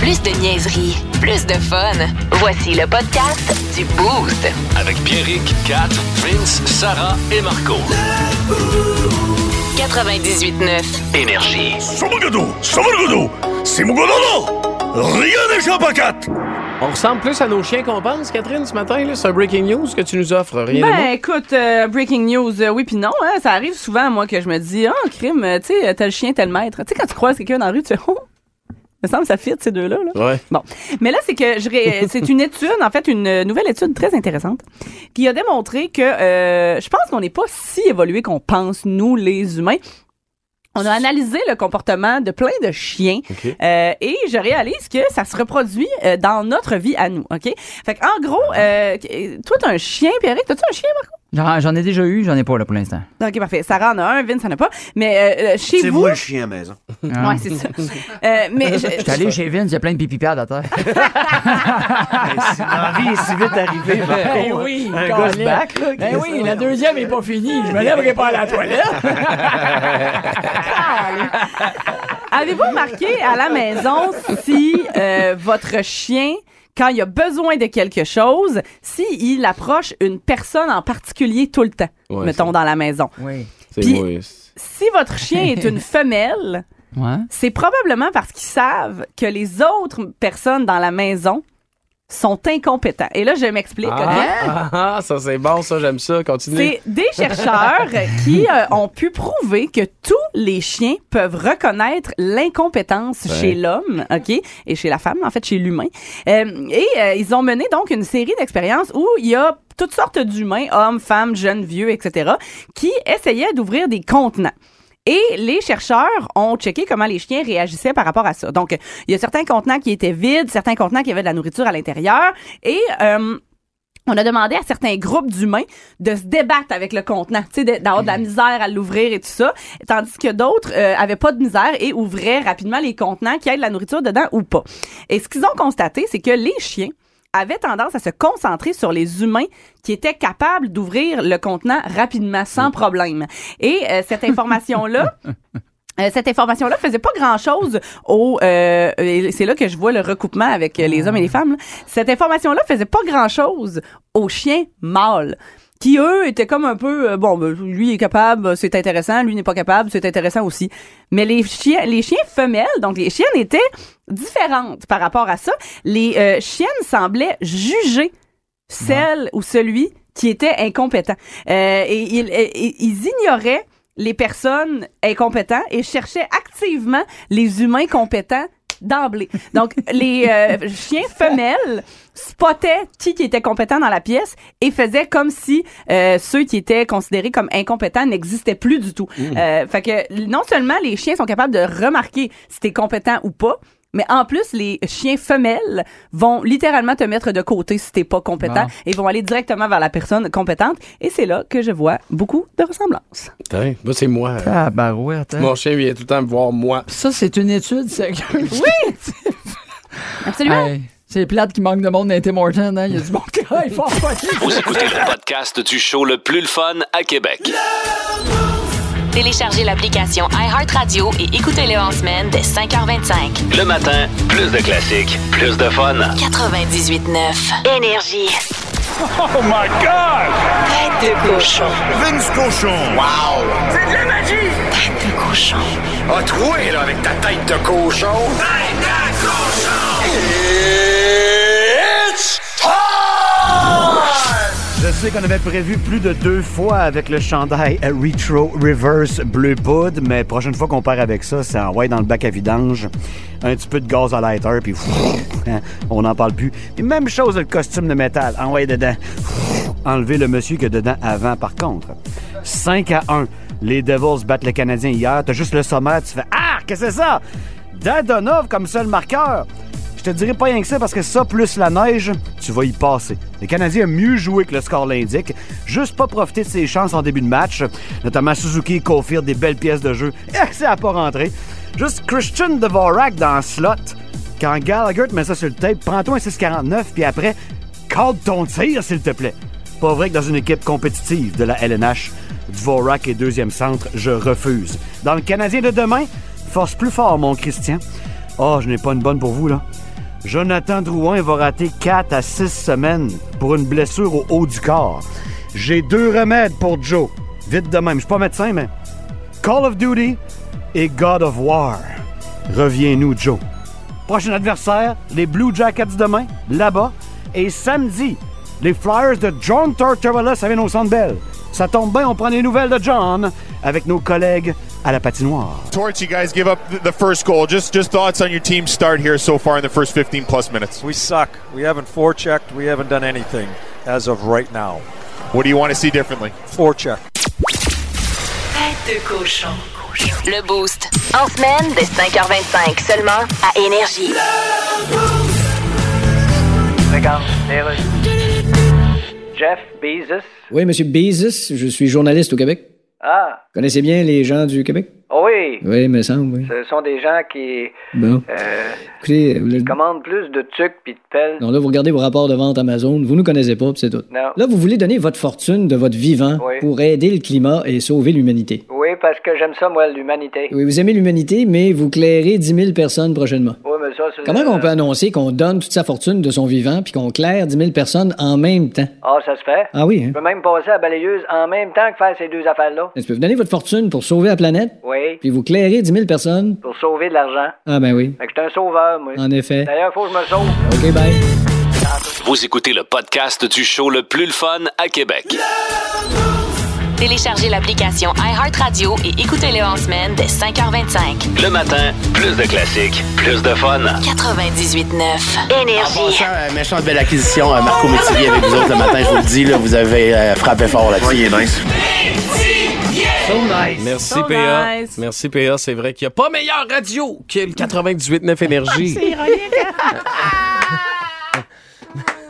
Plus de niaiserie, plus de fun. Voici le podcast du Boost. Avec Pierrick, Kat, Vince, Sarah et Marco. 98.9 Énergie. C'est mon Rien n'échappe à Kat! On ressemble plus à nos chiens qu'on pense, Catherine, ce matin. C'est un breaking news que tu nous offres. Rien de Ben, écoute, euh, breaking news, euh, oui puis non, hein, ça arrive souvent, à moi, que je me dis, oh, crime, tu sais, tel chien, tel maître. Tu sais, quand tu croises quelqu'un dans la rue, tu fais, oh, me semble que ça fit, ces deux-là. Là. Ouais. Bon. Mais là, c'est que je ré- c'est une étude, en fait, une nouvelle étude très intéressante, qui a démontré que euh, je pense qu'on n'est pas si évolué qu'on pense, nous, les humains. On a analysé le comportement de plein de chiens euh, et je réalise que ça se reproduit euh, dans notre vie à nous, OK? Fait que, en gros, euh, toi, t'as un chien, Pierre, t'as-tu un chien, Marco? J'en ai déjà eu, j'en ai pas là pour l'instant. OK, parfait. Sarah en a un, Vince en a pas. Mais euh, euh, chez C'est vous... moi le chien à la maison. Ah. Ouais, c'est ça. Euh, mais je, J'étais allé chez Vince, il y a plein de pipi à terre. L'envie est si vite arrivée. Ben oui, un Colin. gosse back, là. Ben oui, la deuxième est pas finie. Je me lèverai pas à la toilette. Avez-vous remarqué à la maison si euh, votre chien, quand il a besoin de quelque chose, s'il approche une personne en particulier tout le temps, Ouais, mettons dans la maison. Oui. C'est Puis- moi. Si votre chien est une femelle, Ouais. c'est probablement parce qu'ils savent que les autres personnes dans la maison sont incompétents. Et là, je m'explique. OK? Ah, ah, ça c'est bon, ça, j'aime ça. Continue. C'est des chercheurs qui euh, ont pu prouver que tous les chiens peuvent reconnaître l'incompétence chez l'homme, OK, et chez la femme, en fait, chez l'humain. Euh, et euh, ils ont mené donc une série d'expériences où il y a toutes sortes d'humains, hommes, femmes, jeunes, vieux, etc., qui essayaient d'ouvrir des contenants. Et les chercheurs ont checké comment les chiens réagissaient par rapport à ça. Donc, il y a certains contenants qui étaient vides, certains contenants qui avaient de la nourriture à l'intérieur. Et euh, on a demandé à certains groupes d'humains de se débattre avec le contenant, tu sais, d'avoir de la misère à l'ouvrir et tout ça, tandis que d'autres euh, avaient pas de misère et ouvraient rapidement les contenants qui avaient de la nourriture dedans ou pas. Et ce qu'ils ont constaté, c'est que les chiens avaient tendance à se concentrer sur les humains qui étaient capables d'ouvrir le contenant rapidement, sans problème. Et euh, cette information-là, euh, cette information-là faisait pas grand-chose au... euh, c'est là que je vois le recoupement avec les hommes et les femmes. là. Cette information-là faisait pas grand-chose aux chiens mâles qui, eux, étaient comme un peu... euh, bon, ben, lui est capable, c'est intéressant. Lui n'est pas capable, c'est intéressant aussi. Mais les chiens, les chiens femelles, donc les chiennes étaient différentes par rapport à ça. Les euh, chiennes semblaient juger celle ou celui qui était incompétent. Euh, et ils, et- ils ignoraient les personnes incompétentes et cherchaient activement les humains compétents d'emblée. Donc, les euh, chiens femelles spottaient qui qui était compétent dans la pièce et faisaient comme si euh, ceux qui étaient considérés comme incompétents n'existaient plus du tout. Euh, fait que non seulement les chiens sont capables de remarquer si t'es compétent ou pas, mais en plus, les chiens femelles vont littéralement te mettre de côté si t'es pas compétent et vont aller directement vers la personne compétente. Et c'est là que je vois beaucoup de ressemblances. Putain, moi, c'est moi. Ah, barouette. hein. Mon chien vient tout le temps me voir, moi. Ça, c'est une étude sérieuse. Oui! Absolument. Hey, c'est plate qui manque de monde dans Tim Hortons, hein. Il y a du bon qui il faut en faire. Vous écoutez le podcast du show le plus le fun à Québec. Téléchargez l'application iHeartRadio et écoutez-le en semaine dès 5h25. Le matin, plus de classiques, plus de fun. 98.9. Énergie. Oh my God! Tête de cochon. Vince Cochon! Wow! Tête de cochon. A troué, là, avec ta tête de cochon! Tête de cochon! Sais qu'on avait prévu plus de deux fois avec le chandail Retro Reverse Bleu Poudre, mais prochaine fois qu'on part avec ça, c'est envoyer dans le bac à vidange, un petit peu de gaz à lighter, puis hein, on n'en parle plus. Même chose le costume de métal, envoyer dedans, enlever le monsieur que dedans avant. Par contre, 5 à 1, les Devils battent le Canadien hier, t'as juste le sommaire, tu fais « Ah, qu'est-ce que c'est ça? » Dadonov comme seul marqueur. Je te dirais pas rien que ça parce que ça, plus la neige, tu vas y passer. Le Canadien a mieux joué que le score l'indique. Juste pas profiter de ses chances en début de match. Notamment Suzuki et Caulfield, des belles pièces de jeu. Et c'est à pas rentrer. Juste Christian Dvorak dans le slot. Quand Gallagher met ça sur le tape, prends-toi un 6,49 puis après, cadre ton tir, s'il te plaît. Pas vrai que dans une équipe compétitive de la LNH, Dvorak est deuxième centre, je refuse. Dans le Canadien de demain, force plus fort, mon Christian. Oh, je n'ai pas une bonne pour vous, là. Jonathan Drouin va rater 4 à 6 semaines pour une blessure au haut du corps. J'ai deux remèdes pour Joe. Vite de même. Je suis pas médecin, mais. Call of Duty et God of War. Reviens-nous, Joe. Prochain adversaire, les Blue Jackets demain, là-bas. Et samedi, les Flyers de John Tortorella, ça vient au Centre Bell. Ça tombe bien, on prend les nouvelles de John avec nos collègues à la patinoire. Torts, you guys give up the first goal. Just just thoughts on your team's start here so far in the first 15 plus minutes. We suck. We haven't forechecked. We haven't done anything as of right now. What do you want to see differently? Forecheck. Tête de cochon. Le Boost. En semaine, dès 5h25 seulement à Énergie. Jeff Bezos. Oui, Monsieur Bezos, je suis journaliste au Québec. Ah, Connaissez bien les gens du Québec? oui. Oui, me semble, oui. Ce sont des gens qui Bon. euh, Écoutez, commandent plus de tucs puis de pelles. non, là, vous regardez vos rapports de vente Amazon, vous nous connaissez pas, c'est tout. Non. Là, vous voulez donner votre fortune de votre vivant Oui. pour aider le climat et sauver l'humanité. Oui, parce que j'aime ça, moi, l'humanité. Oui, vous aimez l'humanité, mais vous clairez 10 000 personnes prochainement. Oui, ça. Comment on peut annoncer qu'on donne toute sa fortune de son vivant puis qu'on claire 10 000 personnes en même temps? Ah, ça se fait. Ah oui, hein? Je peux même passer à la balayeuse en même temps que faire ces deux affaires-là. Est-ce que vous donnez votre fortune pour sauver la planète, Oui, puis vous clairez 10 000 personnes? pour sauver de l'argent. Ah ben oui, Fait que je suis un sauveur, moi. en effet. D'ailleurs, faut que je me sauve. OK, bye. Vous écoutez le podcast du show le plus le fun à Québec. Téléchargez l'application iHeartRadio et écoutez-le en semaine dès 5h25. Le matin, plus de classiques, plus de fun. 98.9. Énergie. Euh, méchante belle acquisition, euh, Marco Métivier avec vous autres le matin, je vous le dis, là, vous avez euh, frappé fort là-dessus. il est nice. Merci, So PA. nice. Merci, PA. C'est vrai qu'il n'y a pas meilleure radio que le 98.9 Énergie.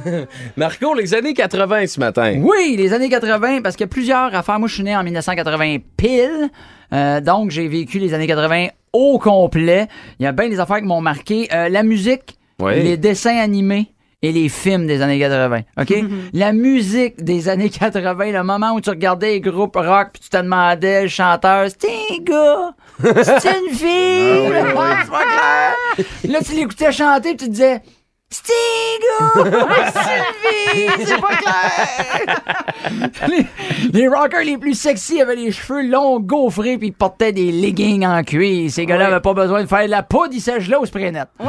Marco, les années 80 ce matin. Oui, les années 80, parce qu'il y a plusieurs affaires. Moi, je suis né en 1980 pile. Euh, donc, j'ai vécu les années 80 au complet. Il y a bien des affaires qui m'ont marqué. Euh, la musique, Oui. les dessins animés et les films des années 80. OK? la musique des années 80, le moment où tu regardais les groupes rock puis tu te demandais, le chanteur, c'est un gars, c'est une fille, pas clair. Là, tu l'écoutais chanter puis tu te disais, un gars, c'est une fille, c'est pas clair. les, les rockers les plus sexy avaient les cheveux longs, gaufrés, puis ils portaient des leggings en cuir. Ces gars-là n'avaient pas besoin de faire de la poudre, ils sèchent là au spray net.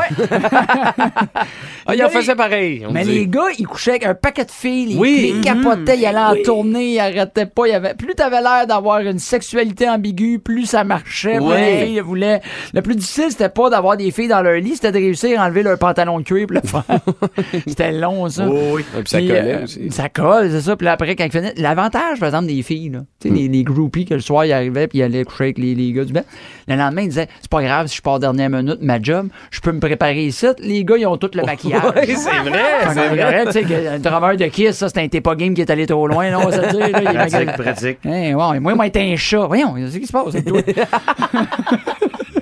Ah, il en pareil. on Mais dit. les gars, ils couchaient avec un paquet de filles, ils, Oui. ils capotaient, ils allaient en tournée, ils arrêtaient pas. Il y avait, plus t'avais l'air d'avoir une sexualité ambiguë, plus ça marchait. Plus Ouais. les filles le voulaient. Le plus difficile, c'était pas d'avoir des filles dans leur lit, c'était de réussir à enlever leur pantalon de cuir c'était long, ça. oui. Et puis ça collait euh, aussi. Ça colle, c'est ça. Puis là, après, quand ils finissaient- L'avantage, par exemple, des filles, là, tu sais, les, les groupies que le soir, ils arrivaient puis ils allaient coucher avec les, les gars du bain. Le lendemain, ils disaient C'est pas grave si je pars dernière minute, ma job, je peux me préparer ici. Les gars, ils ont tout le maquillage. C'est vrai, c'est vrai. tu sais, un drameur de Kiss, ça, c'est un t'es pas game qui est allé trop loin, non, on va se dire. Là, il Pratique, pratique. Hein, ouais, moi, moi, être un chat. Voyons, qu'est-ce qui se passe avec toi?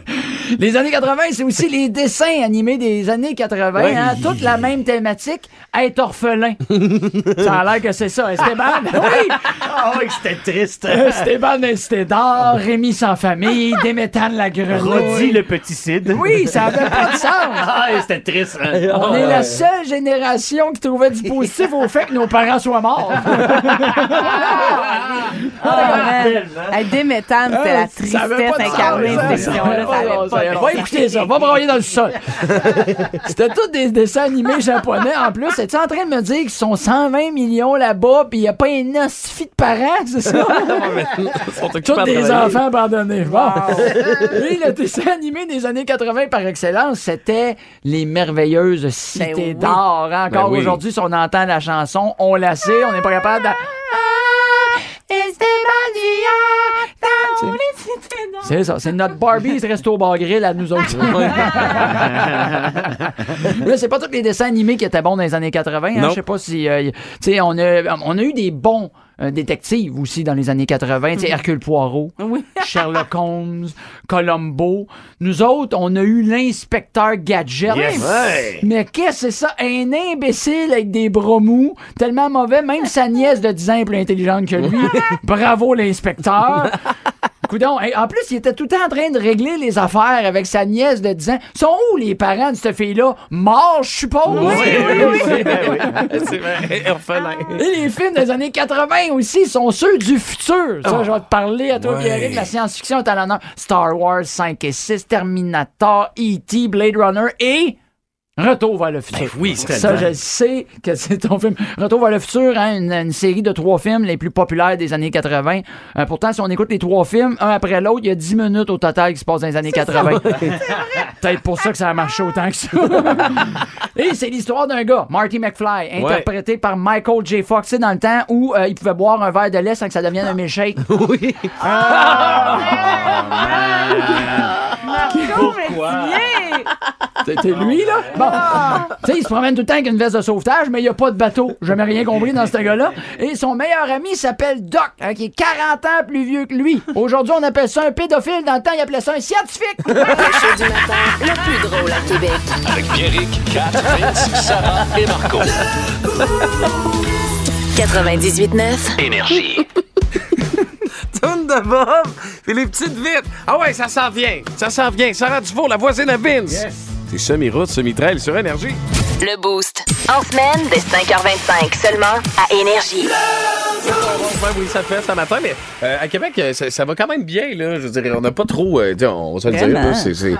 les années 80, c'est aussi les dessins animés des années 80, Ouais. hein, toute la même thématique, être orphelin. ça a l'air que c'est ça. Esteban, oui! Ah oui, c'était triste. Esteban Cité d'or, Rémi sans famille, Déméthane la grenouille. Roddy le petit Cid. Oui, ça avait pas de sens. Ah, c'était triste. hein. On est la seule génération qui trouvait du positif au fait que nos parents soient morts. Ah, Déméthane, c'était la tristesse pas de sens, incarnée, Ça Va écouter ça, va broyer dans le sol. C'était tous des dessins animés japonais. En plus, es-tu en train de me dire qu'ils sont 120 millions là-bas puis il n'y a pas une hostie de parents, c'est ça? Tous des enfants abandonnés. Bon. Oui, le dessin animé des années 80 par excellence, c'était les merveilleuses cités Ben oui. d'or. hein. Encore Ben oui. aujourd'hui, si on entend la chanson, on la sait, on n'est pas capable de... C'est ça, c'est notre Barbie, il reste au bar grill à nous autres. Là, c'est pas tous les dessins animés qui étaient bons dans les années 80. hein. Je sais pas si. euh, tu sais, on a, on a eu des bons euh, détectives aussi dans les années 80. Tu sais, Hercule Poirot, Sherlock Holmes, Columbo. Nous autres, on a eu l'inspecteur Gadget. Yes. Ouais. Mais qu'est-ce que c'est ça? Un imbécile avec des bras mous, tellement mauvais, même sa nièce de 10 ans est plus intelligente que lui. Bravo, l'inspecteur. Coudon, hey, en plus, il était tout le temps en train de régler les affaires avec sa nièce de 10 ans. Sont où les parents de cette fille-là? Morts, je suppose? Oui, oui, oui. C'est vrai, orphelin. Et les films des années 80 aussi sont ceux du futur. Ça, Oh. je vais te parler à toi, Ouais. Pierrick. La science-fiction est à l'honneur. Star Wars 5 et 6, Terminator, E.T., Blade Runner et... Retour vers le futur. oui, c'est Ça, je sais que c'est ton film. Retour vers le futur, hein, une, une série de trois films les plus populaires des années 80. Euh, pourtant, si on écoute les trois films, un après l'autre, il y a 10 minutes au total qui se passent dans les années 80. Peut-être pour ça que ça a marché autant que ça. Et c'est l'histoire d'un gars, Marty McFly, interprété par Michael J. Fox. C'est dans le temps où euh, il pouvait boire un verre de lait sans que ça devienne un milkshake. oui. Pourquoi? C'était lui, là? Bon. Tu sais, il se promène tout le temps avec une veste de sauvetage, mais il n'y a pas de bateau. Jamais rien compris dans ce gars-là. Et son meilleur ami s'appelle Doc, hein, qui est 40 ans plus vieux que lui. Aujourd'hui, on appelle ça un pédophile. Dans le temps, il appelait ça un scientifique. Le show du matin, le plus drôle à Québec. Avec Pierrick, Kat, Vince, Sarah et Marco. 98.9. Énergie. Tourne de Bob, puis les petites vites. Ah ouais, ça s'en vient. Ça s'en vient. Sarah Dufour, la voisine à Vince. C'est semi-route, semi-trail sur Énergie. Le Boost. En semaine, dès 5h25, seulement à Énergie. Oui, ça fait ce matin, mais euh, à Québec, euh, ça, ça va quand même bien, là. Je veux dire, on n'a pas trop. euh, on va se le dire, Vraiment? là, c'est- c'est-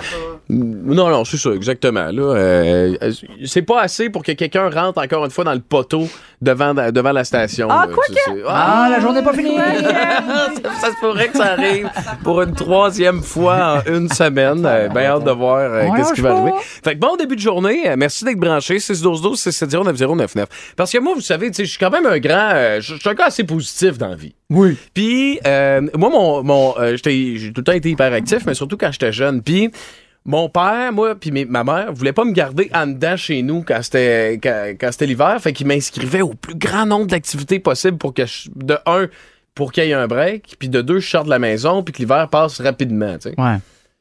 Non, non, c'est ça, exactement. Là, Euh, euh, c'est pas assez pour que quelqu'un rentre encore une fois dans le poteau devant, devant la station. Ah, là. quoi que- c'est- Ah, la journée n'est pas finie. ça, ça se pourrait que ça arrive pour une troisième fois en une semaine. Euh, ben hâte de voir euh, Ouais, qu'est-ce qui va arriver. Fait que bon début de journée. Euh, merci d'être branché. 612 670 9099. Parce que moi, vous savez, je suis quand même un grand... euh, Je suis un gars assez positif dans la vie. Oui. Puis, euh, moi, mon, euh, j'ai tout le temps été hyperactif, mais surtout quand j'étais jeune. Puis, mon père, moi, puis ma mère voulaient pas me garder en dedans chez nous quand c'était quand, quand c'était l'hiver. Fait qu'ils m'inscrivaient au plus grand nombre d'activités possibles pour que, je- de un, pour qu'il y ait un break, puis de deux, je sorte de la maison, puis que l'hiver passe rapidement, tu sais. Ouais.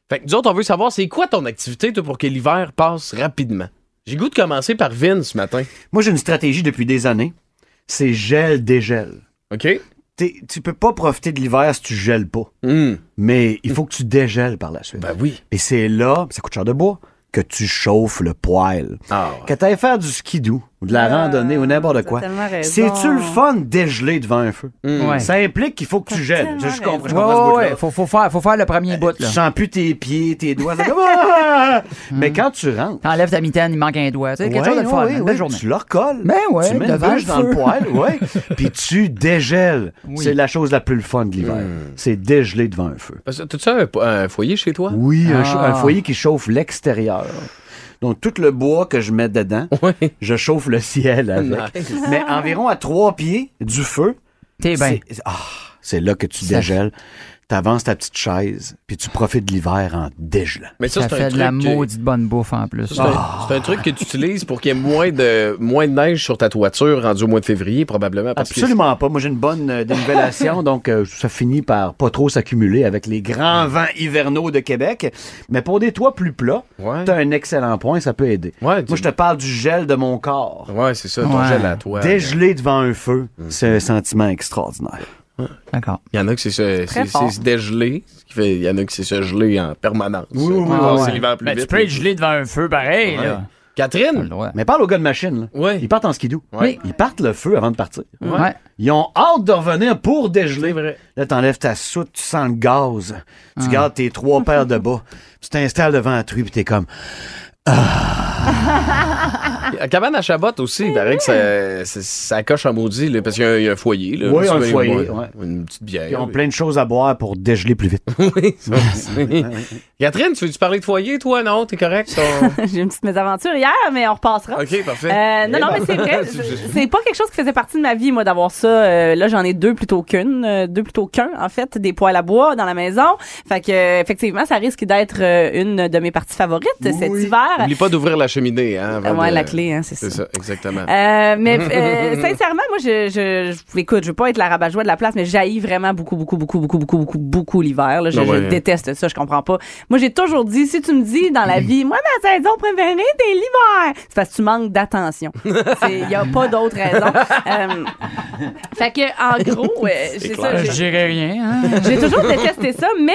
Fait que nous autres, on veut savoir, c'est quoi ton activité, toi, pour que l'hiver passe rapidement? J'ai goût de commencer par Vin ce matin. Moi, j'ai une stratégie depuis des années. C'est gel-dégel. OK? Tu peux pas profiter de l'hiver si tu gèles pas. Hum. Mais il faut que tu dégèles par la suite. Ben oui. Et c'est là, ça coûte cher de bois, que tu chauffes le poêle. Ah, Que t'ailles faire du skidoo ou de la randonnée ou n'importe quoi. C'est-tu le fun dégeler devant un feu? Ouais. Ça implique qu'il faut que tu gèles. Je, je comprends, je Ouais, comprends ce ouais, bout-là. ouais. Faut, faut, faire, faut faire le premier bout, Tu sens plus tes pieds, tes doigts. comme, Ah! Mais quand tu rentres, T'enlèves ta mitaine, il manque un doigt. C'est quelque Ouais, chose de le fun. ouais, une ouais, belle journée. Tu le recolles. Ben ouais, tu mets une bûche dans le poêle, ouais. Puis tu dégèles. C'est la chose la plus le fun de l'hiver. C'est dégeler devant un feu. T'as-tu un, foyer chez toi? Oui, un, Ah. un foyer qui chauffe l'extérieur. Donc, tout le bois que je mets dedans, je chauffe le ciel avec. Nice. Mais environ à trois pieds du feu, T'es bien. c'est ah, c'est là que tu dégèles. T'avances ta petite chaise, puis tu profites de l'hiver en dégelant. Mais Ça, c'est un fait de la que- maudite bonne bouffe en plus. C'est un, c'est un truc que tu utilises pour qu'il y ait moins de, moins de neige sur ta toiture rendu au mois de février, probablement. Parce que Absolument pas. Moi, j'ai une bonne euh, dénivellation, donc euh, ça finit par pas trop s'accumuler avec les grands vents hivernaux de Québec. Mais pour des toits plus plats, Ouais. t'as un excellent point, ça peut aider. Ouais, Moi, je te parle du gel de mon corps. Ouais, c'est ça, ton Ouais. gel à toi. Dégelé devant un feu, Mm. c'est un sentiment extraordinaire. D'accord. Il y en a que c'est se, c'est, fort. c'est se dégeler. ce qui fait- Il y en a que c'est se geler en permanence. Oui, oui, oui, ouais. l'hiver plus Ben, tu vite. peux être gelé devant un feu pareil, Ouais. là. Catherine? Mais parle aux gars de machine, là. Ouais. Ils partent en skidoo. Ouais. Ils partent le feu avant de partir. Ouais. Ils ont hâte de revenir pour dégeler. Vrai. Là, t'enlèves ta soute, tu sens le gaz. Ah. Tu gardes tes trois paires de bas. Tu t'installes devant un truc, puis t'es comme... À cabane à Chabot aussi, il paraît que ça, ça, ça coche en maudit, là, parce qu'il y a un, il y a un foyer. Là, Oui, un foyer, Une, ouais. une petite bière. Ils ont plein de choses à boire pour dégeler plus vite. Oui, ça aussi. Catherine, tu veux-tu parler de foyer, toi? Non, t'es correct? ton- J'ai une petite mésaventure hier, mais on repassera. OK, parfait. Euh, non, Eh non, ben. mais c'est vrai. c'est- C'est pas quelque chose qui faisait partie de ma vie, moi, d'avoir ça. Euh, là, j'en ai deux plutôt qu'une. euh, deux plutôt qu'un, en fait. Des poêles à bois dans la maison. Fait que, euh, effectivement, ça risque d'être euh, une de mes parties favorites cet hiver. N'oublie pas d'ouvrir la cheminée. Hein, avant Ouais, de- la clé hein, c'est ça. C'est ça, exactement. Euh, mais euh, sincèrement, moi, je, je, je- écoute, je veux pas être la rabat-joie de la place, mais j'haïs vraiment beaucoup, beaucoup, beaucoup, beaucoup, beaucoup, beaucoup, beaucoup l'hiver. là. Je, ouais. je déteste ça, je comprends pas. Moi, j'ai toujours dit, si tu me dis dans la vie, moi, ma saison préférée, c'est l'hiver, c'est parce que tu manques d'attention. Il y a pas d'autre raison. Euh, fait que, en gros, j'ai ça, Je dirais rien. hein. j'ai toujours détesté ça, mais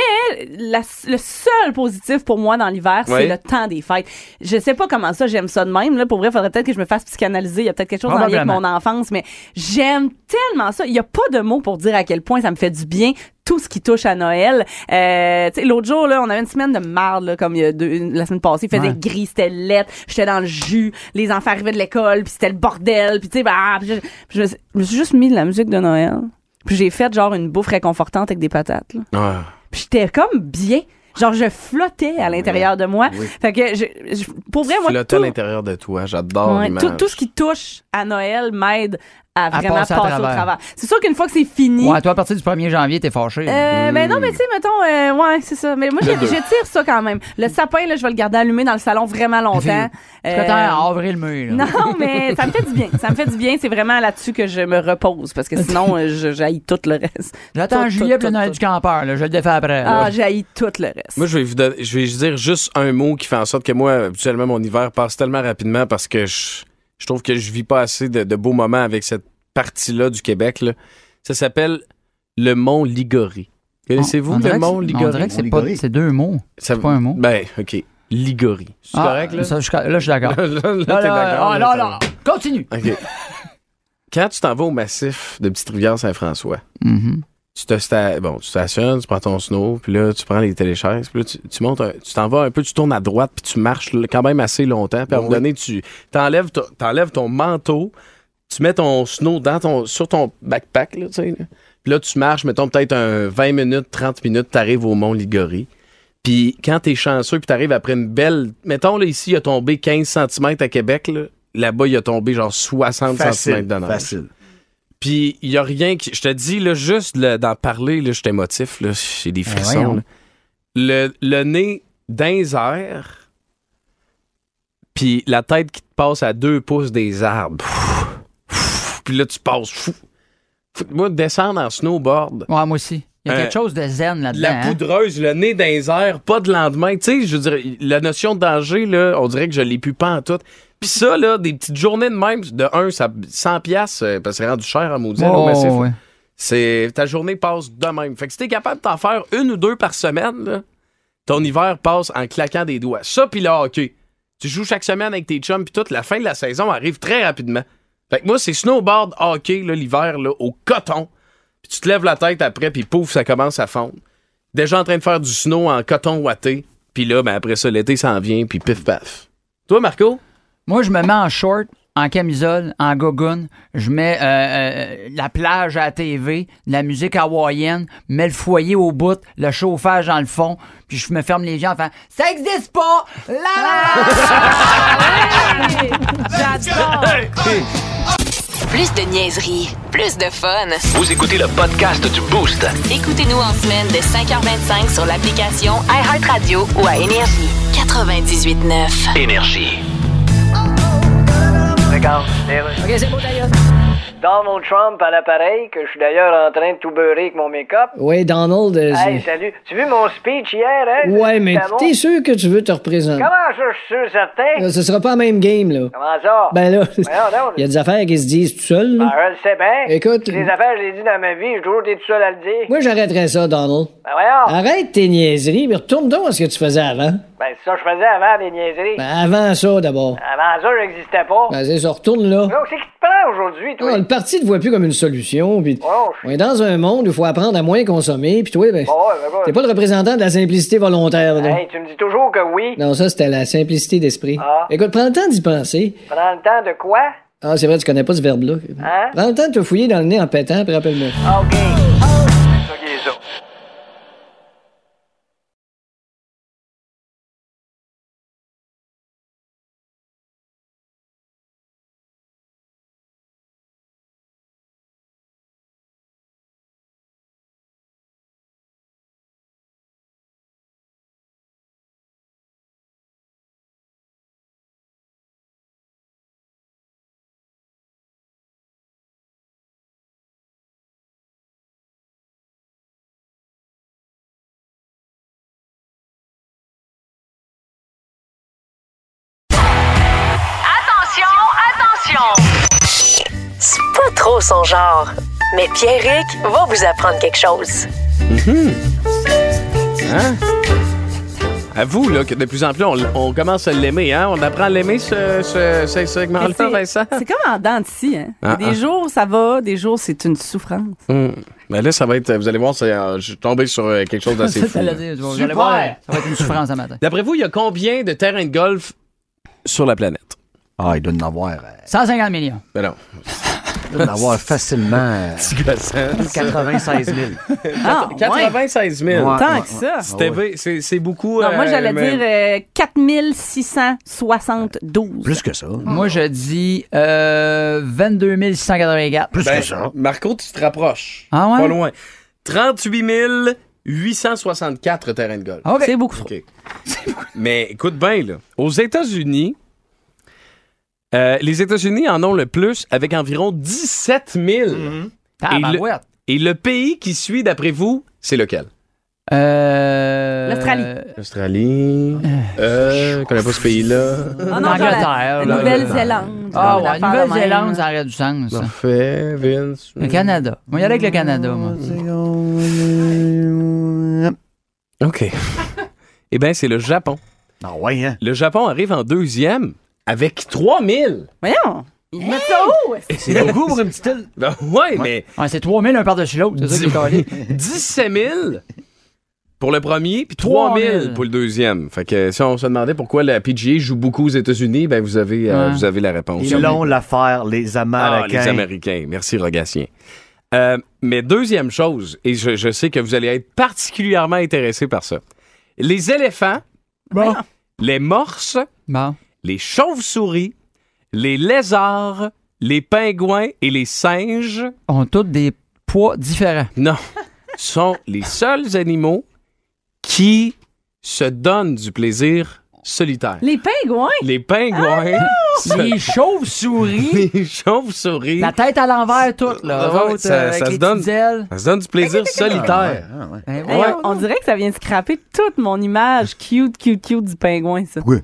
la- le seul positif pour moi dans l'hiver, Ouais. c'est le temps des fêtes. Je sais pas comment ça, j'aime ça de même. Là, pour vrai, faudrait peut-être que je me fasse psychanalyser. Il y a peut-être quelque chose en lien avec mon enfance, mais j'aime tellement ça. Il y a pas de mots pour dire à quel point ça me fait du bien tout ce qui touche à Noël. Euh, tu sais, l'autre jour, là, on avait une semaine de marde, là, comme il y a deux- une- la semaine passée. Il faisait Ouais. gris, c'était lettre, j'étais dans le jus, les enfants arrivaient de l'école, puis c'était le bordel, puis tu sais, bah, puis je, je me suis- je me suis juste mis de la musique de Noël. Puis j'ai fait genre une bouffe réconfortante avec des patates. Là. Ah. Puis j'étais comme bien. Genre, je flottais à l'intérieur de moi. Fait que, je, je- pour vrai, moi, Flotter à tout, l'intérieur de toi, j'adore ouais, tout, tout ce qui touche à Noël m'aide à vraiment passer passer, à au travers. C'est sûr qu'une fois que c'est fini, Ouais, toi, à partir du 1er janvier, t'es fâché. euh, ben non, mais tu sais, mettons, euh, ouais, c'est ça. Mais moi, deux. j'étire ça quand même. Le sapin, là, je vais le garder allumé dans le salon vraiment longtemps. Euh, t'as en avril, mai, là. non, mais ça me fait du bien. Ça me fait du bien. C'est vraiment là-dessus que je me repose parce que sinon, euh, je j'haïs tout le reste. J'attends juillet pour le Noël du campeur, là. Je le défais après. là. Ah, j'haïs tout le reste. Moi, je vais, vous donner- je vais juste dire juste un mot qui fait en sorte que moi, habituellement, mon hiver passe tellement rapidement parce que je, je trouve que je vis pas assez de, de beaux moments avec cette partie-là du Québec. là. Ça s'appelle le Mont Ligori. Connaissez-vous le Mont c'est- On Ligori? dirait que c'est pas, c'est deux mots. Ça- C'est pas un mot. Ben, OK. Ligori. C'est Ah, correct, là? ça, je- là, je suis d'accord. là, là, t'es Là, là, d'accord, ah, là, là. Continue. OK. Quand tu t'en vas au massif de Petite-Rivière-Saint-François, Mhm. Tu te sta- bon, tu stationnes, tu prends ton snow, puis là, tu prends les téléchaises, puis là, tu, tu montes, un- tu t'en vas un peu, tu tournes à droite, puis tu marches quand même assez longtemps, puis à un moment donné, tu t'enlèves, ton- t'enlèves ton manteau, tu mets ton snow dans ton, sur ton backpack, là, tu sais, là. Puis là, tu marches, mettons, peut-être un 20 minutes, 30 minutes, t'arrives au Mont Ligori. Puis quand t'es chanceux, puis t'arrives après une belle... Mettons, là, ici, il a tombé 15 cm à Québec, là. Là-bas, il a tombé genre 60 cm Facile, de neige. facile. Puis il y a rien qui. Je te dis, là, juste d'en parler, là, je émotif, là. J'ai des Ben frissons. Le, le nez les airs, puis la tête qui te passe à deux pouces des arbres. Puis là, tu passes. Fou. Fou- Moi, descendre en snowboard. Ouais, moi aussi. Il y a Euh, quelque chose de zen là-dedans. La hein? poudreuse, le nez airs, pas de lendemain. Tu sais, je dirais, la notion de danger, là, on dirait que je l'ai plus pas en tout. Puis ça, là, des petites journées de même, de un, ça, 100 piastres, euh, parce que c'est rendu cher à maudit, Oh, massif. là. ouais. C'est, ta journée passe de même. Fait que si t'es capable de t'en faire une ou deux par semaine, là, ton hiver passe en claquant des doigts. Ça, puis le hockey. Tu joues chaque semaine avec tes chums, puis toute la fin de la saison arrive très rapidement. Fait que moi, c'est snowboard, hockey, là, l'hiver, là, au coton. Puis tu te lèves la tête après, puis pouf, ça commence à fondre. Déjà en train de faire du snow en coton ouaté. Puis là, ben après ça, l'été s'en vient, puis pif paf. Toi, Marco? Moi, je me mets en short, en camisole, en gogoon. Je mets euh, euh, la plage à la TV, la musique hawaïenne, mets le foyer au bout, le chauffage dans le fond, puis je me ferme les yeux en faisant « Ça existe pas! La la J'adore! Plus de niaiserie, plus de fun. Vous écoutez le podcast du Boost. Écoutez-nous en semaine de 5h25 sur l'application iHeartRadio ou à Énergie. 98.9. Énergie. Regarde, OK, c'est beau d'ailleurs. Donald Trump à l'appareil, que je suis d'ailleurs en train de tout beurrer avec mon make-up. Oui, Donald. euh, Hey, salut. Tu as vu mon speech hier, hein? ouais, mais bon? t'es sûr que tu veux te représenter? Comment ça, je suis sûr, certain? Là, ce sera pas la même game, là. Comment ça? Ben là, il y a des affaires qui se disent tout seul, Ben, je le sais bien. Écoute- Les affaires, je les dis dans ma vie, j'ai toujours été tout seul à le dire. Moi, j'arrêterais ça, Donald. Ben, voyons. Arrête tes niaiseries, mais retourne donc à ce que tu faisais avant. Ben, c'est ça que je faisais avant des niaiseries. Ben, avant ça, d'abord. Avant ça, je n'existais pas. Ben, c'est ça, retourne là. Donc, c'est qui te prend aujourd'hui, toi? Ah, le parti te voit plus comme une solution, puis Oh, je- on est dans un monde où il faut apprendre à moins consommer, puis toi, ben, Bon, ouais, ben, ben. t'es pas le représentant de la simplicité volontaire, là. Hey, tu me dis toujours que oui. Non, ça, c'était la simplicité d'esprit. Ah. Écoute, prends le temps d'y penser. Prends le temps de quoi? Ah, c'est vrai, tu connais pas ce verbe-là. Hein? Prends le temps de te fouiller dans le nez en pétant, puis rappelle-moi. OK. C'est trop son genre. Mais Pierrick va vous apprendre quelque chose. Mhm. Hein? À vous, là, que de plus en plus, on, on commence à l'aimer, hein? On apprend à l'aimer, ce, ce, ce segment-là, Vincent? C'est comme en dents de scie, hein? Ah, des ah. jours, ça va, des jours, c'est une souffrance. Hum. Ben là, ça va être, vous allez voir, c'est, euh, je suis tombé sur euh, quelque chose d'assez Ça, fou. t'allais là. dire, vous allez voir, ça va être une souffrance ce matin. D'après vous, il y a combien de terrains de golf sur la planète? Ah, il doit en avoir. 150 millions. Ben non. Doit en avoir facilement. euh, Petit gossant. 96 000. Ah, ouais. 96 000. Ouais, Tant ouais, que ça. C'est, c'est beaucoup. Non, moi, euh, j'allais mais- dire euh, 4672. Plus que ça. Moi, je dis euh, 22 684. Plus Ben, que ça. Marco, tu te rapproches. Ah ouais? Pas loin. 38 864 terrains de golf. OK. C'est beaucoup trop. Mais écoute bien, là. Aux États-Unis, euh, les États-Unis en ont le plus avec environ 17 000. Et, le, Tabarouette. et le pays qui suit, d'après vous, c'est lequel? Euh, L'Australie. L'Australie. Euh, je connais pas ce pays-là. Non, L'Angleterre. la. Nouvelle-Zélande. Ah ouais, Nouvelle-Zélande, ça aurait du sens. ça. Parfait, Vince. Le Canada. Moi, y aller avec le Canada, moi. OK. eh bien, c'est le Japon. Ah ouais, hein? Le Japon arrive en deuxième avec 3000. Voyons. Ils mettent ça haut. est-ce que- C'est beaucoup pour une petite île. Ben ouais, mais Ouais, c'est 3000 un par-dessus l'autre. C'est ça qui est calé. 17 000 pour le premier, puis 3 3 000 000 pour le deuxième. Fait que si on se demandait pourquoi la PGA joue beaucoup aux États-Unis, ben vous avez, euh, vous avez la réponse. Ils l'ont l'affaire, les Ah, Américains. les Américains. Merci, Rogatien. Euh, mais deuxième chose, et je, je sais que vous allez être particulièrement intéressé par ça. Les éléphants, Bon. les morses, Bon. Les chauves-souris, les lézards, les pingouins et les singes, ont tous des poids différents. non, sont les seuls animaux qui se donnent du plaisir solitaire. Les pingouins? Les pingouins, se- Les chauves-souris, les chauves-souris, la tête à l'envers toute, là. Ah ouais, ça- euh, ça se donne. petites ailes. ça se donne du plaisir solitaire. Ah, ouais. Ben, Hey, ouais. on, on dirait que ça vient scraper toute mon image cute, cute, cute du pingouin, ça. Oui.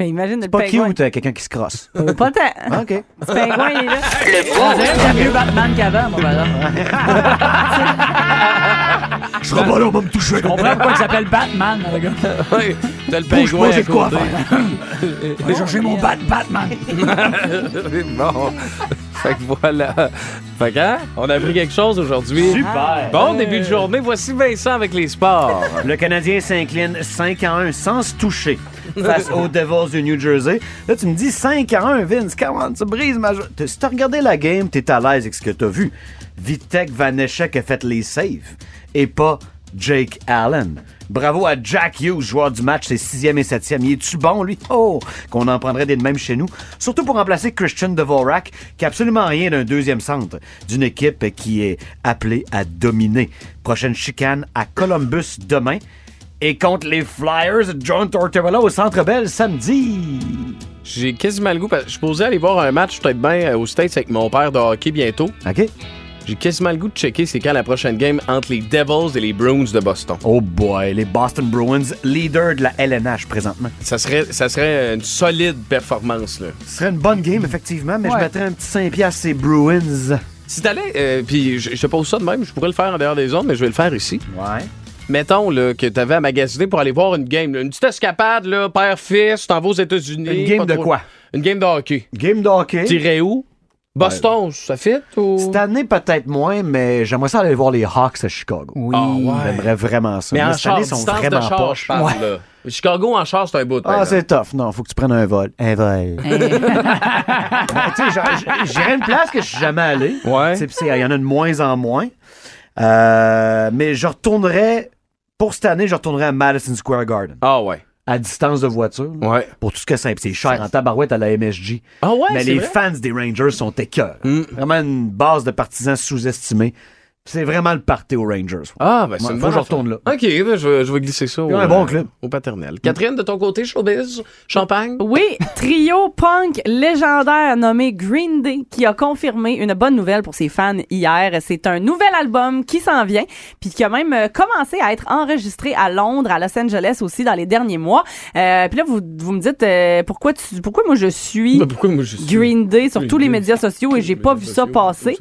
Mais imagine le Pas pingouin. cute, euh, quelqu'un qui se crosse. Pas tant. Ah, OK. Le pingouin, il est là. On dirait que j'aime mieux Batman qu'avant, mon madame. Je serai pas là, on va me toucher. Je comprends pourquoi il s'appelle Batman, le gars. Oui, t'as le Bouge pingouin pas, à j'ai de quoi côté. Je vais chercher mon Bat Batman. bon. Fait que voilà. Fait que, hein, on a appris quelque chose aujourd'hui. Super. Bon début de journée. Voici Vincent avec les sports. Le Canadien s'incline 5 à 1 sans se toucher face aux Devils du New Jersey. Là, tu me dis 5 à 1, Vince. Comment tu brises ma... Si t'as regardé la game, t'es à l'aise avec ce que t'as vu. Vitek Vaneshek a fait les saves et pas Jake Allen. Bravo à Jack Hughes, joueur du match, c'est sixième et septième. Il est-tu bon, lui? Oh! Qu'on en prendrait des de même chez nous. Surtout pour remplacer Christian Dvorak, qui a absolument rien d'un deuxième centre, d'une équipe qui est appelée à dominer. Prochaine chicane à Columbus demain. Et contre les Flyers, John Tortorella au Centre Bell samedi. J'ai quasiment le goût. parce que Je suis posé aller voir un match peut-être bien euh, aux States avec mon père de hockey bientôt. OK? J'ai quasiment le goût de checker c'est quand la prochaine game entre les Devils et les Bruins de Boston. Oh boy, les Boston Bruins, leader de la LNH présentement. Ça serait, ça serait une solide performance, là. Ce serait une bonne game, effectivement, mais je mettrais un petit 5 piastres ces Bruins. Si t'allais, euh, puis je, je te pose ça de même, je pourrais le faire en dehors des zones, mais je vais le faire ici. Ouais. Mettons là, que t'avais à magasiner pour aller voir une game, là, une petite escapade, là, père-fils, t'en vas aux États-Unis. Une game de trop- quoi? Une game de hockey. Game de hockey. T'irais où? Boston, ça fit ou? Cette année, peut-être moins, mais j'aimerais ça aller voir les Hawks à Chicago. Oui. Ah ouais. J'aimerais vraiment ça. Mais en cette char, année, ils sont distance de vraiment char, poches. je parle, là. Chicago en char, c'est un bout. par Ah, exemple. c'est tough. Non, faut que tu prennes un vol. Un vol. Ben, tu sais, genre, j'irais une place que je suis jamais allé. Ouais. Tu sais, puis c'est- Il y en a de moins en moins. Euh, mais je retournerais, pour cette année, je retournerais à Madison Square Garden. Ah ouais. À distance de voiture. là, Ouais. Pour tout ce que c'est. C'est cher en tabarouette à la MSG. Ah ouais, mais c'est les vrai? fans des Rangers sont écœurs. Mm. Vraiment une base de partisans sous-estimés. C'est vraiment le party aux Rangers. Ah, ben c'est Ouais, une faut que je affaire. retourne là. OK, ben, je, vais- je vais glisser ça au, un bon euh, club. au paternel. Catherine, de ton côté, showbiz, champagne? Oui, trio punk légendaire nommé Green Day qui a confirmé une bonne nouvelle pour ses fans hier. C'est un nouvel album qui s'en vient, puis qui a même euh, commencé à être enregistré à Londres, à Los Angeles aussi dans les derniers mois. Euh, puis là, vous, vous me dites euh, pourquoi tu, pourquoi moi je suis Ben, pourquoi moi je suis- Green Day sur Green tous les Day? médias sociaux et j'ai pas vu ça passer.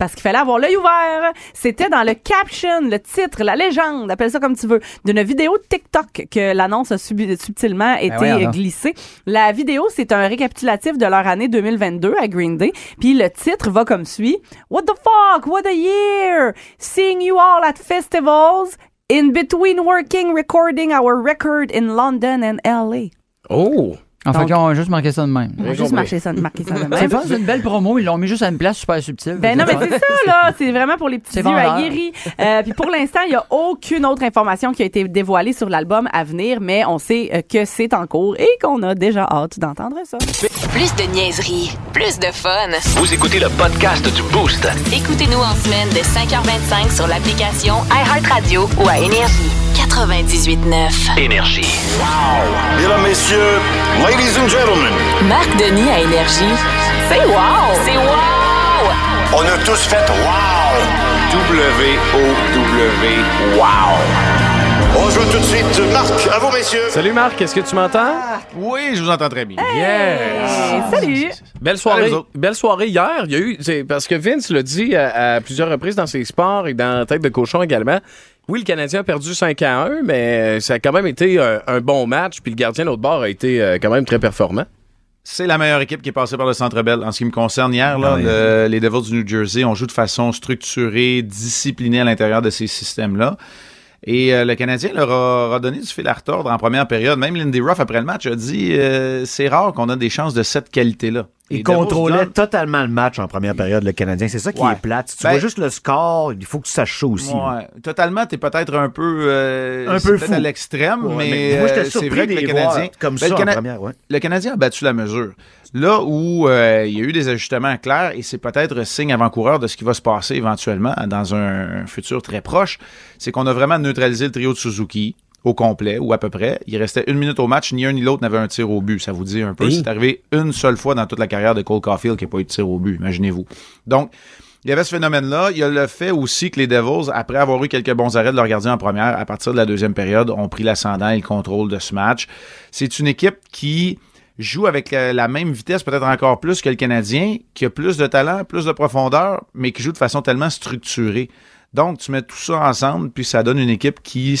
Parce qu'il fallait avoir l'œil ouvert. C'était dans le caption, le titre, la légende, appelle ça comme tu veux, d'une vidéo de TikTok que l'annonce a subi- subtilement été voyons donc. glissée. La vidéo, c'est un récapitulatif de leur année 2022 à Green Day. Puis le titre va comme suit. What the fuck? What a year! Seeing you all at festivals, in between working, recording our record in London and LA. Oh! En fait, ils ont juste marqué ça de même. On va juste marquer ça, marquer ça de même. C'est une belle promo. Ils l'ont mis juste à une place super subtile. Ben non, mais c'est ça, là. C'est vraiment pour les petits C'est yeux vendeur. aguerris. Euh, puis pour l'instant, il n'y a aucune autre information qui a été dévoilée sur l'album à venir, mais on sait euh, que c'est en cours et qu'on a déjà hâte d'entendre ça. Plus de niaiserie, plus de fun. Vous écoutez le podcast du Boost. Écoutez-nous en semaine de 5h25 sur l'application iHeartRadio ou à Énergie. 98.9. Énergie. Mesdames, messieurs, ladies and gentlemen, Marc Denis à Énergie. C'est wow! C'est wow! on a tous fait wow! W-O-W. Wow. On joue tout de suite. Marc, à vous, messieurs. Salut Marc, est-ce que tu m'entends? Oui, je vous entends très bien. Hey, salut! Belle soirée, belle soirée hier. Il y a eu, parce que Vince l'a dit à, à plusieurs reprises dans ses sports et dans Tête de cochon également. Oui, le Canadien a perdu 5 à 1, mais ça a quand même été un, un bon match. Puis le gardien de l'autre bord a été euh, quand même très performant. C'est la meilleure équipe qui est passée par le Centre Bell. En ce qui me concerne, hier, là, le- les Devils du New Jersey ont joué de façon structurée, disciplinée à l'intérieur de ces systèmes-là. Et euh, le Canadien leur a, leur a donné du fil à retordre en première période. Même Lindy Ruff, après le match, a dit euh, c'est rare qu'on a des chances de cette qualité-là. Il contrôlait donnent- totalement le match en première période, le Canadien. C'est ça qui Ouais. est plate. Si tu Ben- vois juste le score, il faut que tu saches ça aussi. Ouais. Totalement, t'es peut-être un peu, euh, Un peu fou. à l'extrême, Ouais, mais, euh, c'est vrai que le Canadien, comme Ben, ça le en Cana- première, ouais. le Canadien a battu la mesure. Là où euh, il y a eu des ajustements clairs et c'est peut-être signe avant-coureur de ce qui va se passer éventuellement dans un futur très proche, c'est qu'on a vraiment neutralisé le trio de Suzuki au complet ou à peu près. Il restait une minute au match, ni un ni l'autre n'avait un tir au but. Ça vous dit un peu. C'est arrivé une seule fois dans toute la carrière de Cole Caulfield qui n'a pas eu de tir au but, imaginez-vous. Donc, il y avait ce phénomène-là. Il y a le fait aussi que les Devils, après avoir eu quelques bons arrêts de leur gardien en première, à partir de la deuxième période, ont pris l'ascendant et le contrôle de ce match. C'est une équipe qui joue avec la, la même vitesse, peut-être encore plus que le Canadien, qui a plus de talent, plus de profondeur, mais qui joue de façon tellement structurée. Donc, tu mets tout ça ensemble, puis ça donne une équipe qui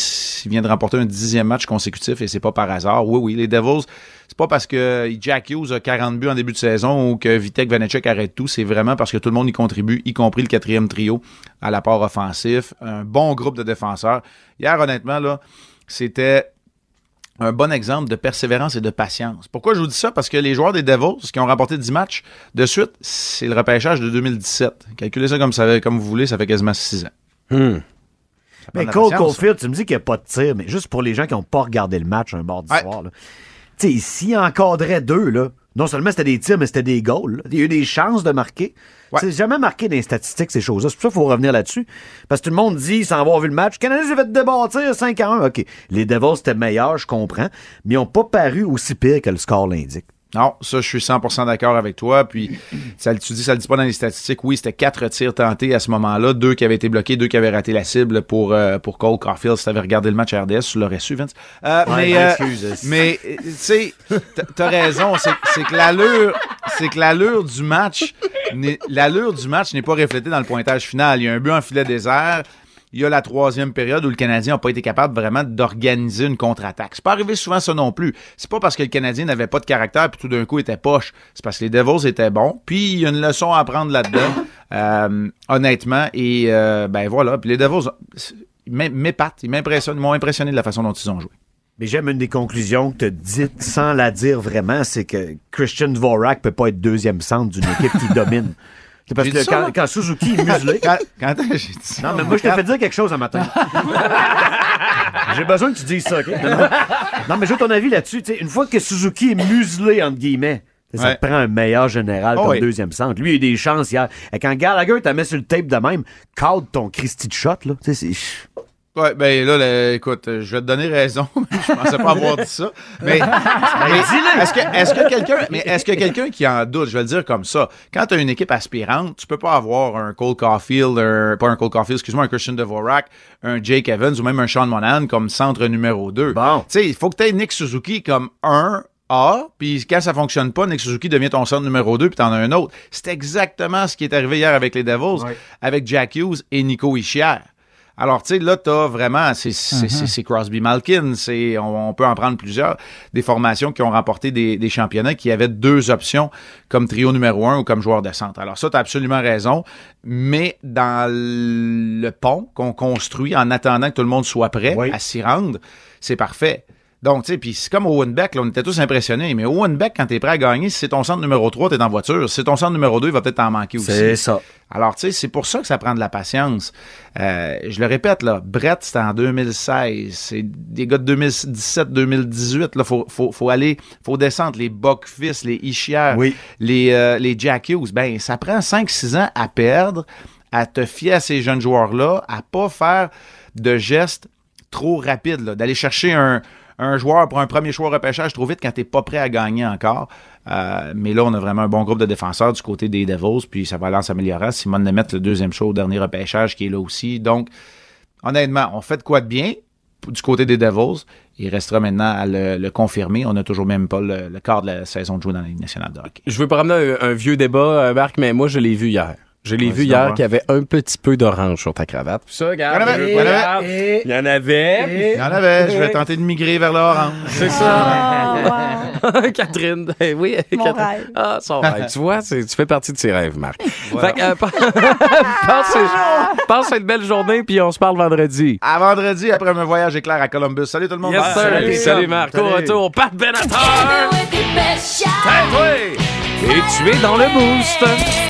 vient de remporter un dixième match consécutif, et c'est pas par hasard. Oui, oui, les Devils, c'est pas parce que Jack Hughes a 40 buts en début de saison ou que Vitek Vanecek arrête tout, c'est vraiment parce que tout le monde y contribue, y compris le quatrième trio à l'apport offensif, un bon groupe de défenseurs. Hier, honnêtement, là, c'était un bon exemple de persévérance et de patience. Pourquoi je vous dis ça? Parce que les joueurs des Devils qui ont remporté 10 matchs de suite, c'est le repêchage de 2017. Calculez ça comme, ça, comme vous voulez, ça fait quasiment 6 ans. Mais Cole. Caulfield, tu me dis qu'il n'y a pas de tir, mais juste pour les gens qui n'ont pas regardé le match un mardi soir, là. Tu sais, s'il encadrait deux, là, non seulement c'était des tirs, mais c'était des goals. là. Il y a eu des chances de marquer. C'est jamais marqué dans les statistiques, ces choses-là. C'est pour ça qu'il faut revenir là-dessus. Parce que tout le monde dit, sans avoir vu le match, Canadien s'est fait débattre 5 à 1. OK. Les Devils, c'était meilleur, je comprends, mais ils n'ont pas paru aussi pire que le score l'indique. Non, ça, je suis 100% d'accord avec toi. Puis, ça, tu dis, ça le dit pas dans les statistiques. Oui, c'était quatre tirs tentés à ce moment-là. Deux qui avaient été bloqués, deux qui avaient raté la cible pour, euh, pour Cole Caulfield. Si t'avais regardé le match RDS, tu l'aurais su, Vince. Euh, Ouais, mais, euh, mais, tu sais, t'as- raison. C'est que l'allure, c'est que l'allure du match, n'est- l'allure du match n'est pas reflétée dans le pointage final. Il y a un but en filet désert. Il y a la troisième période où le Canadien n'a pas été capable vraiment d'organiser une contre-attaque. C'est pas arrivé souvent ça non plus. C'est pas parce que le Canadien n'avait pas de caractère puis tout d'un coup était poche. C'est parce que les Devils étaient bons. Puis il y a une leçon à apprendre là-dedans, euh, honnêtement. Et euh, ben voilà. Puis les Devils m'épatent, ils m'ont impressionné de la façon dont ils ont joué. Mais j'aime une des conclusions que tu as dites sans la dire vraiment, c'est que Christian Dvorak peut pas être deuxième centre d'une équipe qui domine. C'est parce que quand, Suzuki est muselé. Quand, quand j'ai dit ça, Non, mais moi, je t'ai fait dire quelque chose un matin. J'ai besoin que tu dises ça, OK? Non, mais j'ai ton avis là-dessus. Une fois que Suzuki est muselé, entre guillemets, Ça Ouais. te prend un meilleur général Oh comme oui. deuxième centre. Lui, il a eu des chances hier. Et quand Gallagher t'a mis sur le tape de même, cadre ton Christy de shot, là. Tu sais, c'est. Ouais, ben là, là, écoute, je vais te donner raison. je pensais pas avoir dit ça. Mais, mais est-ce que, est-ce que quelqu'un, est-ce que qui en doute, je vais le dire comme ça, quand tu as une équipe aspirante, tu peux pas avoir un Cole Caulfield, un- pas un Cole Caulfield, excuse-moi, un Christian Dvorak, un Jake Evans ou même un Sean Monahan comme centre numéro 2. Bon. Tu sais, il faut que tu aies Nick Suzuki comme un A, puis quand ça fonctionne pas, Nick Suzuki devient ton centre numéro 2, puis t'en as un autre. C'est exactement ce qui est arrivé hier avec les Devils, avec Jack Hughes et Nico Ischier. Alors, tu sais, là, t'as vraiment, c'est c'est- Crosby Malkin, c'est, on, on peut en prendre plusieurs, des formations qui ont remporté des, des championnats qui avaient deux options comme trio numéro un ou comme joueur de centre. Alors ça, t'as absolument raison, mais dans le pont qu'on construit en attendant que tout le monde soit prêt à s'y rendre, c'est parfait. Donc, tu sais, puis c'est comme Owen Beck, là, on était tous impressionnés, mais Owen Beck, quand t'es prêt à gagner, si c'est ton centre numéro 3, t'es en voiture. Si c'est ton centre numéro 2, il va peut-être t'en manquer aussi. C'est ça. Alors, tu sais, c'est pour ça que ça prend de la patience. Euh, je le répète, là, Brett, c'était en 2016. C'est des gars de 2017-2018. Là, faut, faut, faut aller, faut descendre les Buckfist, les Ischier, les, euh, les Jack Hughes. Ben, ça prend 5-6 ans à perdre, à te fier à ces jeunes joueurs-là, à pas faire de gestes trop rapides, là, d'aller chercher un, un joueur pour un premier choix repêchage trop vite quand t'es pas prêt à gagner encore. Euh, mais là, on a vraiment un bon groupe de défenseurs du côté des Devils, puis ça va aller en s'améliorant. Simon le deuxième choix au dernier repêchage, qui est là aussi. Donc, honnêtement, on fait de quoi de bien du côté des Devils. Il restera maintenant à le, confirmer. On n'a toujours même pas le, le quart de la saison de jouer dans la Ligue nationale de. Je veux pas ramener un, un vieux débat, euh, Marc, mais moi, je l'ai vu hier. Je l'ai Ouais, vu hier qu'il y avait un petit peu d'orange sur ta cravate. Ça, regarde. Il y en avait, je il y en avait. Il y en avait. Il y en avait. Je vais tenter de migrer vers l'orange. C'est ça. Catherine. eh oui, Mon Catherine. rêve. Ah, son rêve. Tu vois, tu fais partie de ses rêves, Marc. Voilà. Fait que, euh, passe, passe une belle journée, puis on se parle vendredi. À vendredi, après un voyage éclair à Columbus. Salut tout le monde. Yes, sir. Salut, Marc. Au retour, Pat Benatar. Et tu es dans le boost.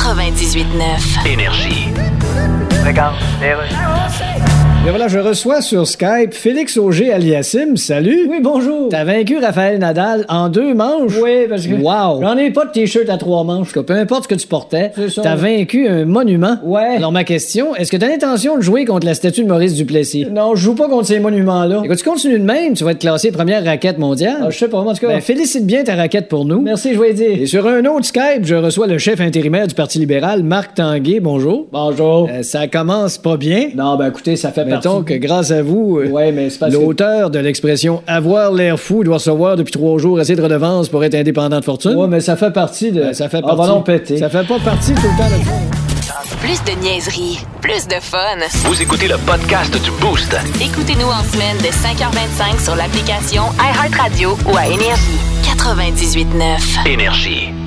98.9. Énergie. Regarde, Et voilà, je reçois sur Skype Félix Auger aliassim. Salut. Oui, bonjour. T'as vaincu Raphaël Nadal en deux manches? Oui, parce que. Wow. J'en ai pas de t-shirt à trois manches. Peu importe ce que tu portais, t'as vaincu un monument. Ouais. Alors, ma question, est-ce que t'as l'intention de jouer contre la statue de Maurice Duplessis? Non, je joue pas contre ces monuments-là. Écoute, tu continues de même, tu vas être classé première raquette mondiale. je sais pas, en tout cas. Ben, félicite bien ta raquette pour nous. Merci, je vais dire. Et sur un autre Skype, je reçois le chef intérimaire du Parti libéral, Marc Tanguay. Bonjour. Bonjour. ça commence pas bien. Non, ben écoutez, ça fait Mettons que grâce à vous, euh, l'auteur de l'expression avoir l'air fou doit recevoir depuis trois jours assez de redevances pour être indépendant de fortune. Ouais, mais ça fait partie de. ça fait Ah, partie. péter. Ça fait pas partie tout le temps de ça. Plus de niaiserie, plus de fun. Vous écoutez le podcast du Boost. Écoutez-nous en semaine de 5h25 sur l'application iHeartRadio ou à Énergie. 98.9. Énergie.